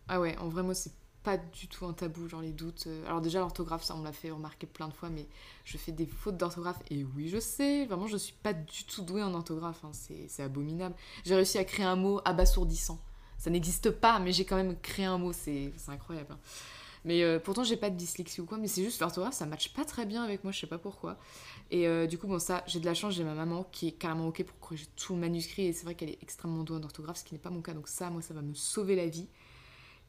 Ah ouais, en vrai, moi, c'est pas du tout un tabou, genre les doutes. Alors déjà, l'orthographe, ça, on me l'a fait remarquer plein de fois, mais je fais des fautes d'orthographe. Et oui, je sais, vraiment, je suis pas du tout douée en orthographe, hein, c'est abominable. J'ai réussi à créer un mot abasourdissant. Ça n'existe pas, mais j'ai quand même créé un mot, c'est incroyable. Hein. Mais euh, pourtant, j'ai pas de dyslexie ou quoi, mais c'est juste l'orthographe, ça matche pas très bien avec moi, je sais pas pourquoi. Et euh, du coup, bon, ça, j'ai de la chance, j'ai ma maman qui est carrément ok pour corriger tout le manuscrit, et c'est vrai qu'elle est extrêmement douée en orthographe, ce qui n'est pas mon cas, donc ça, moi, ça va me sauver la vie.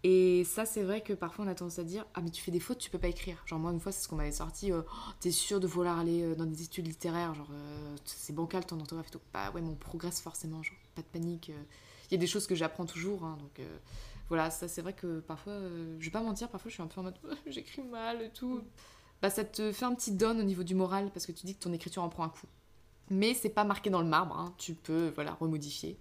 Et ça, c'est vrai que parfois on a tendance à dire Ah, mais tu fais des fautes, tu peux pas écrire. Genre, moi, une fois, c'est ce qu'on m'avait sorti euh, T'es sûr de vouloir aller dans des études littéraires? Genre, c'est bancal ton orthographe et tout. Bah ouais, mais on progresse forcément, genre, pas de panique. Il y a des choses que j'apprends toujours, hein, donc voilà, ça c'est vrai que parfois, euh, je vais pas mentir, parfois je suis un peu en mode j'écris mal et tout. Bah ça te fait un petit down au niveau du moral parce que tu dis que ton écriture en prend un coup. Mais c'est pas marqué dans le marbre, hein, tu peux voilà remodifier.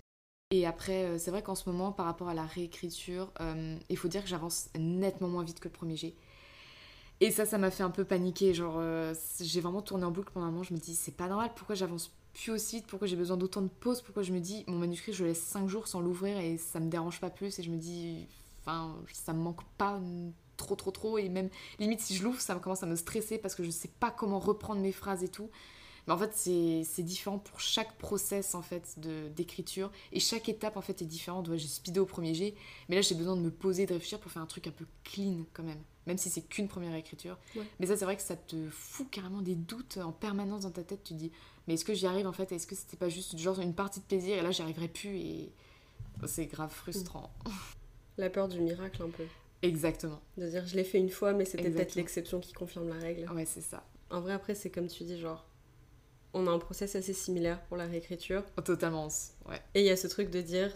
Et après, euh, c'est vrai qu'en ce moment, par rapport à la réécriture, euh, il faut dire que j'avance nettement moins vite que le premier jet. Et ça, ça m'a fait un peu paniquer. Genre, j'ai vraiment tourné en boucle pendant un moment. Je me dis, c'est pas normal, pourquoi j'avance plus aussi, pourquoi j'ai besoin d'autant de pauses, pourquoi je me dis, mon manuscrit, je le laisse 5 jours sans l'ouvrir et ça me dérange pas plus, et je me dis, enfin, ça me manque pas trop, trop, trop, et même, limite, si je l'ouvre, ça commence à me stresser parce que je sais pas comment reprendre mes phrases et tout. Mais en fait, c'est différent pour chaque process, en fait, d'écriture, et chaque étape, en fait, est différente. Ouais, j'ai speedé au premier jet, mais là, j'ai besoin de me poser, de réfléchir pour faire un truc un peu clean, quand même même si c'est qu'une première écriture. Mais ça, c'est vrai que ça te fout carrément des doutes en permanence dans ta tête. Tu te dis, mais est-ce que j'y arrive en fait? Est-ce que c'était pas juste genre une partie de plaisir? Et là j'y arriverai plus et c'est grave frustrant. La peur du miracle un peu. Exactement. De dire je l'ai fait une fois mais c'était peut-être l'exception qui confirme la règle. Ouais, c'est ça. En vrai après c'est comme tu dis genre on a un process assez similaire pour la réécriture. Oh, totalement, ouais. Et il y a ce truc de dire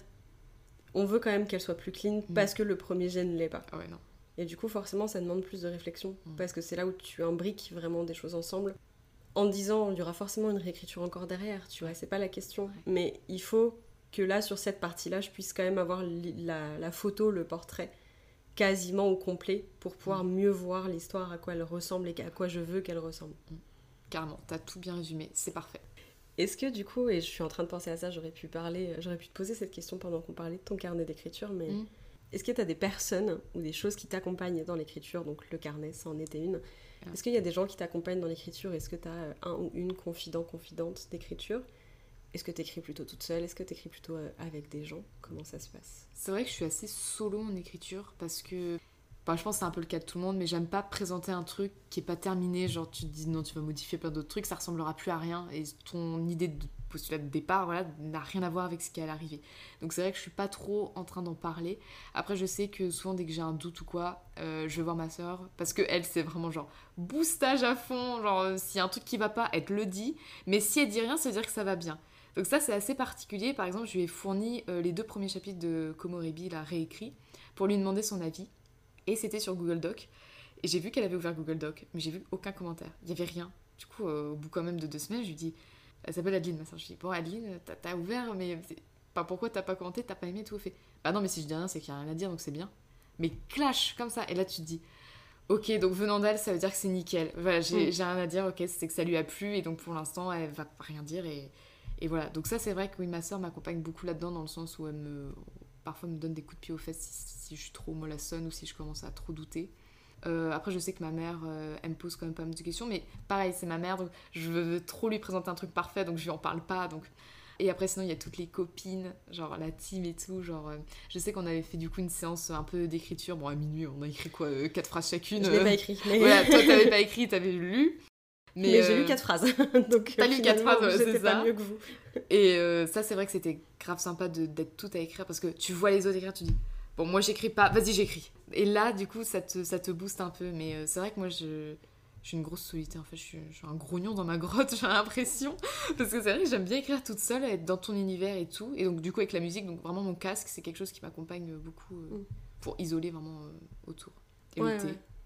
on veut quand même qu'elle soit plus clean mm. parce que le premier jet ne l'est pas. Ah ouais, non. Et du coup, forcément, ça demande plus de réflexion mm. parce que c'est là où tu imbriques vraiment des choses ensemble en disant il y aura forcément une réécriture encore derrière, tu vois, c'est pas la question. Mais il faut que là, sur cette partie-là, je puisse quand même avoir la, photo, le portrait quasiment au complet pour pouvoir mm. mieux voir l'histoire, à quoi elle ressemble et à quoi je veux qu'elle ressemble. Carrément, t'as tout bien résumé, c'est parfait. Est-ce que du coup, et je suis en train de penser à ça, j'aurais pu parler, j'aurais pu te poser cette question pendant qu'on parlait de ton carnet d'écriture, mais mm. est-ce que tu as des personnes ou des choses qui t'accompagnent dans l'écriture? Donc le carnet, ça en était une. Est-ce qu'il y a des gens qui t'accompagnent dans l'écriture? Est-ce que tu as un ou une confident, confidente d'écriture? Est-ce que tu écris plutôt toute seule? Est-ce que tu écris plutôt euh, avec des gens? Comment ça se passe? C'est vrai que je suis assez solo en écriture parce que bah, je pense que c'est un peu le cas de tout le monde, mais j'aime pas présenter un truc qui est pas terminé. Genre, tu te dis non, tu vas modifier plein d'autres trucs, ça ressemblera plus à rien. Et ton idée de postulat de départ voilà, n'a rien à voir avec ce qui est à l'arrivée. Donc c'est vrai que je suis pas trop en train d'en parler. Après, je sais que souvent, dès que j'ai un doute ou quoi, euh, je vais voir ma soeur parce que elle, c'est vraiment genre boostage à fond. Genre, euh, s'il y a un truc qui va pas, elle te le dit. Mais si elle dit rien, ça veut dire que ça va bien. Donc ça, c'est assez particulier. Par exemple, je lui ai fourni euh, les deux premiers chapitres de Komorebi, la réécrit, pour lui demander son avis. Et c'était sur Google Doc. Et j'ai vu qu'elle avait ouvert Google Doc, mais j'ai vu aucun commentaire. Il y avait rien. Du coup, au bout quand même de deux semaines, je lui dis elle s'appelle Adeline, ma soeur. Je dis, bon, Adeline, t'as ouvert, mais pas pourquoi t'as pas commenté, t'as pas aimé, tout fait. Bah non, mais si je dis rien, c'est qu'il y a rien à dire, donc c'est bien. Mais clash, comme ça. Et là, tu te dis, ok, donc venant d'elle, ça veut dire que c'est nickel. Voilà, j'ai mm. rien à dire, ok, c'est que ça lui a plu, et donc pour l'instant, elle va rien dire, et, et voilà. Donc ça, c'est vrai que oui, ma soeur m'accompagne beaucoup là-dedans, dans le sens où elle me. Parfois, me donne des coups de pied aux fesses si, si je suis trop mollassonne ou si je commence à trop douter. Euh, après, je sais que ma mère, euh, elle me pose quand même pas mal de questions, mais pareil, c'est ma mère, donc je veux trop lui présenter un truc parfait, donc je lui en parle pas. Donc... Et après, sinon, il y a toutes les copines, genre la team et tout. Genre, euh, je sais qu'on avait fait du coup une séance un peu d'écriture. Bon, à minuit, on a écrit quoi Quatre phrases chacune. Je n'ai pas écrit. Mais... Voilà, toi, t'avais pas écrit, t'avais lu. Mais, j'ai lu quatre phrases. Donc, T'as lu quatre phrases, c'est ça. pas mieux que vous. Et ça, c'est vrai que c'était grave sympa d'être tout à écrire parce que tu vois les autres écrire, tu dis Bon, moi j'écris pas, vas-y, j'écris. Et là, du coup, ça te, ça te booste un peu. Mais c'est vrai que moi, je, je suis une grosse solitaire. En fait, je suis, je suis un grognon dans ma grotte, j'ai l'impression. Parce que c'est vrai que j'aime bien écrire toute seule, être dans ton univers et tout. Et donc, du coup, avec la musique, donc vraiment mon casque, c'est quelque chose qui m'accompagne beaucoup mm. pour isoler vraiment autour. Et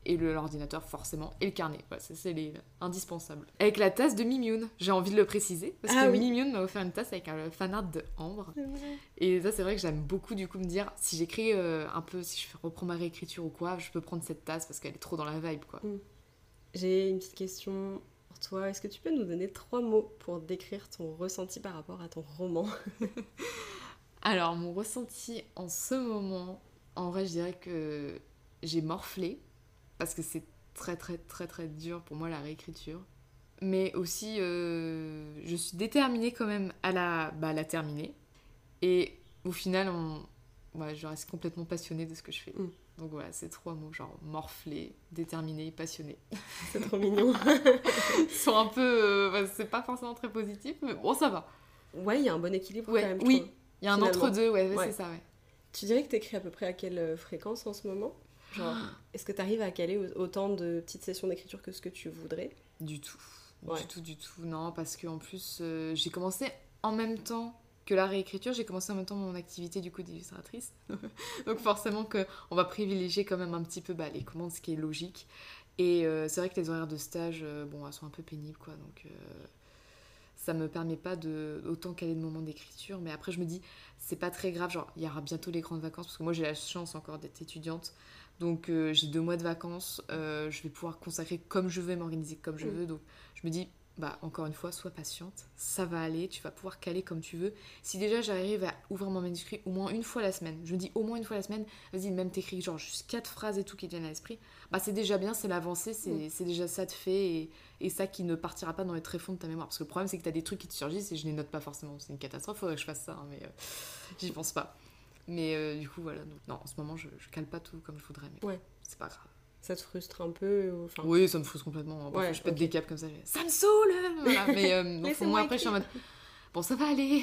et l'ordinateur forcément, et le carnet. C'est les indispensables. Avec la tasse de Mimune, j'ai envie de le préciser, parce ah que Mimune m'a offert une tasse avec un fanart de Ambre. Et ça, c'est vrai que j'aime beaucoup du coup me dire, si j'écris euh, un peu, si je reprends ma réécriture ou quoi, je peux prendre cette tasse parce qu'elle est trop dans la vibe, quoi. Mm. J'ai une petite question pour toi. Est-ce que tu peux nous donner trois mots pour décrire ton ressenti par rapport à ton roman Alors, mon ressenti en ce moment, en vrai, je dirais que j'ai morflé parce que c'est très très très très dur pour moi la réécriture. Mais aussi, euh, je suis déterminée quand même à la, bah, la terminer. Et au final, on, je reste complètement passionnée de ce que je fais. Mm. Donc voilà, c'est trois mots, genre morflé, déterminé, passionné. C'est trop mignon. Sont un peu... Euh, c'est pas forcément très positif, mais bon, ça va. Ouais, il y a un bon équilibre quand même. Oui, il y a un entre-deux, ouais, c'est ça, ouais. Tu dirais que tu écris à peu près à quelle fréquence en ce moment? Genre, est-ce que tu arrives à caler autant de petites sessions d'écriture que ce que tu voudrais? Du tout. Du tout, du tout. Non, parce qu'en plus, euh, j'ai commencé en même temps que la réécriture, j'ai commencé en même temps mon activité du coup d'illustratrice. Donc forcément que on va privilégier quand même un petit peu bah, les commandes, ce qui est logique. Et euh, c'est vrai que les horaires de stage, euh, bon, elles sont un peu pénibles quoi. Donc euh, ça me permet pas de autant caler de moments d'écriture. Mais après je me dis, c'est pas très grave. Genre il y aura bientôt les grandes vacances parce que moi j'ai la chance encore d'être étudiante. Donc j'ai deux mois de vacances. je vais pouvoir consacrer comme je veux, m'organiser comme je mm. veux. Donc je me dis bah, encore une fois, sois patiente, ça va aller, tu vas pouvoir caler comme tu veux. Si déjà j'arrive à ouvrir mon manuscrit au moins une fois la semaine, je me dis au moins une fois la semaine, vas-y, même t'écris genre juste quatre phrases et tout qui viennent à l'esprit, bah c'est déjà bien, c'est l'avancée, c'est mm. déjà ça de fait et, ça qui ne partira pas dans les tréfonds de ta mémoire. Parce que le problème, c'est que t'as des trucs qui te surgissent et je les note pas forcément. C'est une catastrophe, faudrait que je fasse ça, hein, mais euh, j'y pense pas. Mais euh, du coup, voilà. non, en ce moment, je, je cale pas tout comme je voudrais, mais c'est pas grave ça te frustre un peu enfin... Oui, ça me frustre complètement. je pète des câbles comme ça. Ça me saoule Mais, euh, donc, moi, après, je suis en mode Bon, ça va aller.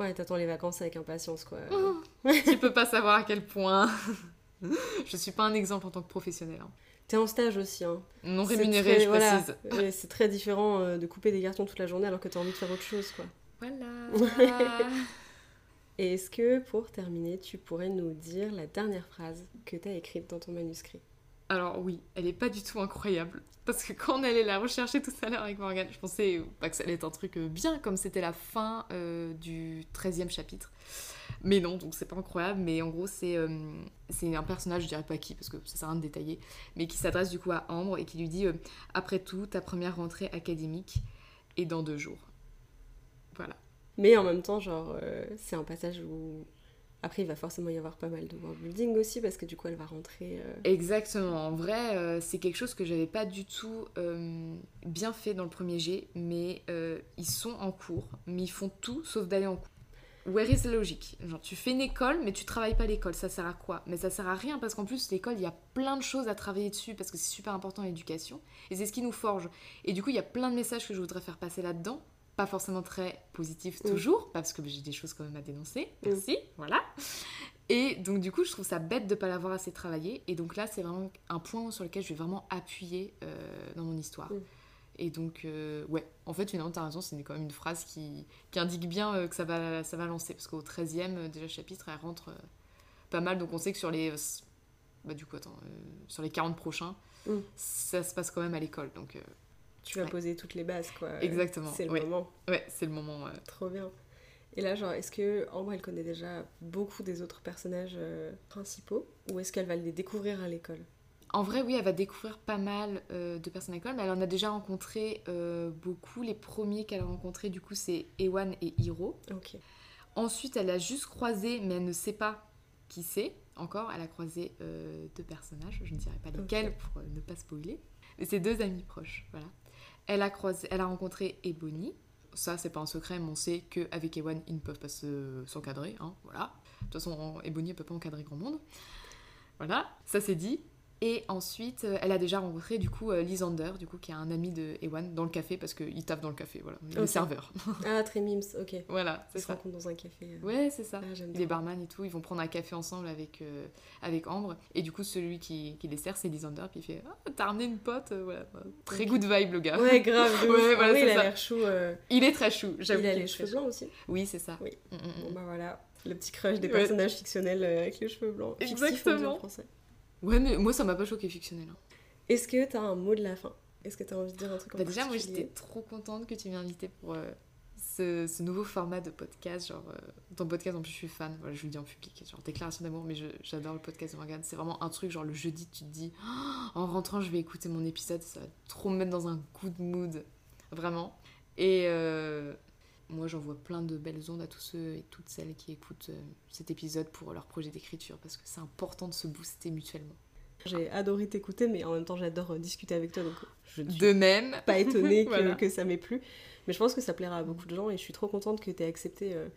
Ouais, t'attends les vacances avec impatience, quoi. Oh, tu peux pas savoir à quel point. je suis pas un exemple en tant que professionnel. Hein. T'es en stage aussi, hein. Non rémunéré, je précise. c'est très différent euh, de couper des cartons toute la journée alors que t'as envie de faire autre chose, quoi. Voilà. Et est-ce que, pour terminer, tu pourrais nous dire la dernière phrase que t'as écrite dans ton manuscrit? Alors oui, elle est pas du tout incroyable. Parce que quand on allait la rechercher tout à l'heure avec Morgane, je pensais pas que ça allait être un truc euh, bien, comme c'était la fin euh, du 13e chapitre. Mais non, donc c'est pas incroyable. Mais en gros, c'est euh, c'est un personnage, je dirais pas qui, parce que ça sert à rien de détailler, mais qui s'adresse du coup à Ambre et qui lui dit Après tout, ta première rentrée académique est dans deux jours. Mais en même temps, genre, c'est un passage où après, il va forcément y avoir pas mal de world building aussi parce que du coup, elle va rentrer. Euh, Exactement. En vrai, euh, c'est quelque chose que j'avais pas du tout euh, bien fait dans le premier G, mais ils sont en cours, mais ils font tout sauf d'aller en cours. Where is the logic? Genre, tu fais une école, mais tu travailles pas l'école. Ça sert à quoi? Mais ça sert à rien parce qu'en plus, l'école, il y a plein de choses à travailler dessus parce que c'est super important l'éducation et c'est ce qui nous forge. Et du coup, il y a plein de messages que je voudrais faire passer là-dedans pas forcément très positif mm. toujours, parce que j'ai des choses quand même à dénoncer. Mm. Merci, voilà. Et donc du coup, je trouve ça bête de pas l'avoir assez travaillé. Et donc là, c'est vraiment un point sur lequel je vais vraiment appuyer euh, dans mon histoire. Mm. Et donc, euh, ouais, en fait, finalement, t'as raison, c'est quand même une phrase qui, qui indique bien euh, que ça va, ça va lancer. Parce qu'au 13e, déjà, chapitre, elle rentre pas mal. Donc on sait que sur les... Bah du coup, attends, sur les 40 prochains, ça se passe quand même à l'école. Donc tu vas poser toutes les bases, quoi. Exactement. C'est le moment. Ouais, c'est le moment. Trop bien. Et là, genre, est-ce que Ambre, elle connaît déjà beaucoup des autres personnages euh, principaux ou est-ce qu'elle va les découvrir à l'école? En vrai, oui, elle va découvrir pas mal euh, de personnes à l'école, mais elle en a déjà rencontré euh, beaucoup. Les premiers qu'elle a rencontrés, du coup, c'est Ewan et Hiro. Ok. Ensuite, elle a juste croisé, mais elle ne sait pas qui c'est encore. Elle a croisé deux personnages, je ne dirais pas lesquels pour ne pas spoiler. Mais c'est deux amis proches, voilà. Elle a, croisé, elle a rencontré Ebony. Ça, c'est pas un secret, mais on sait qu'avec Ewan, ils ne peuvent pas s'encadrer. Hein, voilà. De toute façon, Ebony ne peut pas encadrer grand monde. Voilà, ça c'est dit. Et ensuite, euh, elle a déjà rencontré du coup euh, Lysander, du coup, qui est un ami de Ewan dans le café parce qu'il taffe dans le café, voilà, le Ok. serveur. Ah, très mimes, ok. voilà, Ils c'est se ça. rencontrent dans un café. euh. Ouais, c'est ça. Ah, Il est barman et tout, ils vont prendre un café ensemble avec, euh, avec Ambre. Et du coup, celui qui, qui les sert, c'est Lysander. Puis il fait Ah, T'as ramené une pote voilà. Très Ok. good vibe, le gars. Ouais, grave. Ouais, voilà, Ah oui, il a l'air chou. euh, Il est très chou, j'avoue. Il a les est cheveux blancs aussi. Oui, c'est ça. Oui. Mm, mm, mm. Bon bah voilà, le petit crush des Ouais. personnages fictionnels avec les cheveux blancs. Exactement. français. Ouais, mais moi, ça m'a pas choqué fictionnel. hein. Est-ce que t'as un mot de la fin? Est-ce que t'as envie de dire un truc en Bah, déjà, moi, j'étais trop contente que tu m'aies invitée pour euh, ce, ce nouveau format de podcast. Genre, euh, ton podcast, en plus, je suis fan. Voilà, je vous le dis en public. Genre, déclaration d'amour, mais j'adore le podcast de Morgane. C'est vraiment un truc, genre, le jeudi, tu te dis, Oh, en rentrant, je vais écouter mon épisode. Ça va trop me mettre dans un good mood. Vraiment. Et euh, moi, j'envoie plein de belles ondes à tous ceux et toutes celles qui écoutent euh, cet épisode pour leur projet d'écriture parce que c'est important de se booster mutuellement. J'ai adoré t'écouter, mais en même temps, j'adore euh, discuter avec toi, donc je ne suis De même. pas étonnée que, Voilà. que ça m'ait plu. Mais je pense que ça plaira à beaucoup de gens et je suis trop contente que tu aies accepté euh,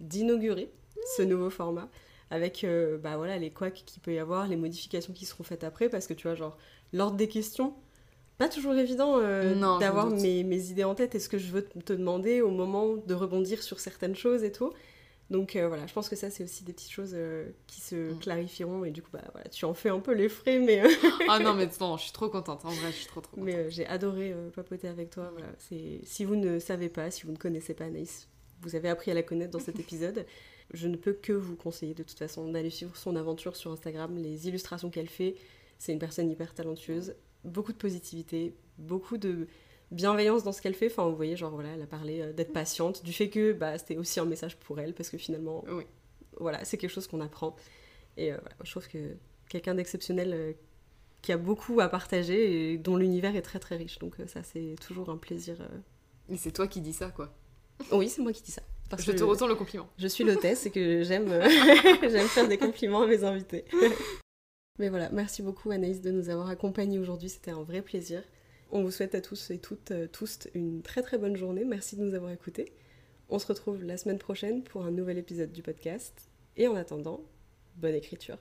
d'inaugurer ce nouveau format avec euh, bah voilà, les couacs qu'il peut y avoir, les modifications qui seront faites après, parce que tu vois, genre, l'ordre des questions, pas toujours évident euh, d'avoir mes, mes idées en tête et ce que je veux te demander au moment de rebondir sur certaines choses et tout. Donc euh, voilà, je pense que ça, c'est aussi des petites choses euh, qui se Mm. clarifieront et du coup, bah voilà, tu en fais un peu les frais, mais. Ah non, mais non, je suis trop contente. En vrai, je suis trop, trop contente. mais j'ai adoré papoter avec toi. Voilà. C'est... Si vous ne savez pas, si vous ne connaissez pas Anaïs, vous avez appris à la connaître dans cet épisode. Je ne peux que vous conseiller de toute façon d'aller suivre son aventure sur Instagram, les illustrations qu'elle fait. C'est une personne hyper talentueuse, beaucoup de positivité, beaucoup de bienveillance dans ce qu'elle fait. Enfin, vous voyez, genre voilà, elle a parlé euh, d'être patiente, du fait que bah, c'était aussi un message pour elle, parce que finalement, Oui. voilà, c'est quelque chose qu'on apprend. Et euh, voilà, je trouve que quelqu'un d'exceptionnel euh, qui a beaucoup à partager et dont l'univers est très très riche. Donc euh, ça, c'est toujours un plaisir. Mais c'est toi qui dis ça, quoi. Oui, c'est moi qui dis ça. Parce je que te retourne le compliment. je suis l'hôtesse et que j'aime j'aime faire des compliments à mes invités. Mais voilà, merci beaucoup Anaïs de nous avoir accompagnés aujourd'hui, c'était un vrai plaisir. On vous souhaite à tous et toutes, euh, tous une très très bonne journée, merci de nous avoir écoutés. On se retrouve la semaine prochaine pour un nouvel épisode du podcast. Et en attendant, bonne écriture.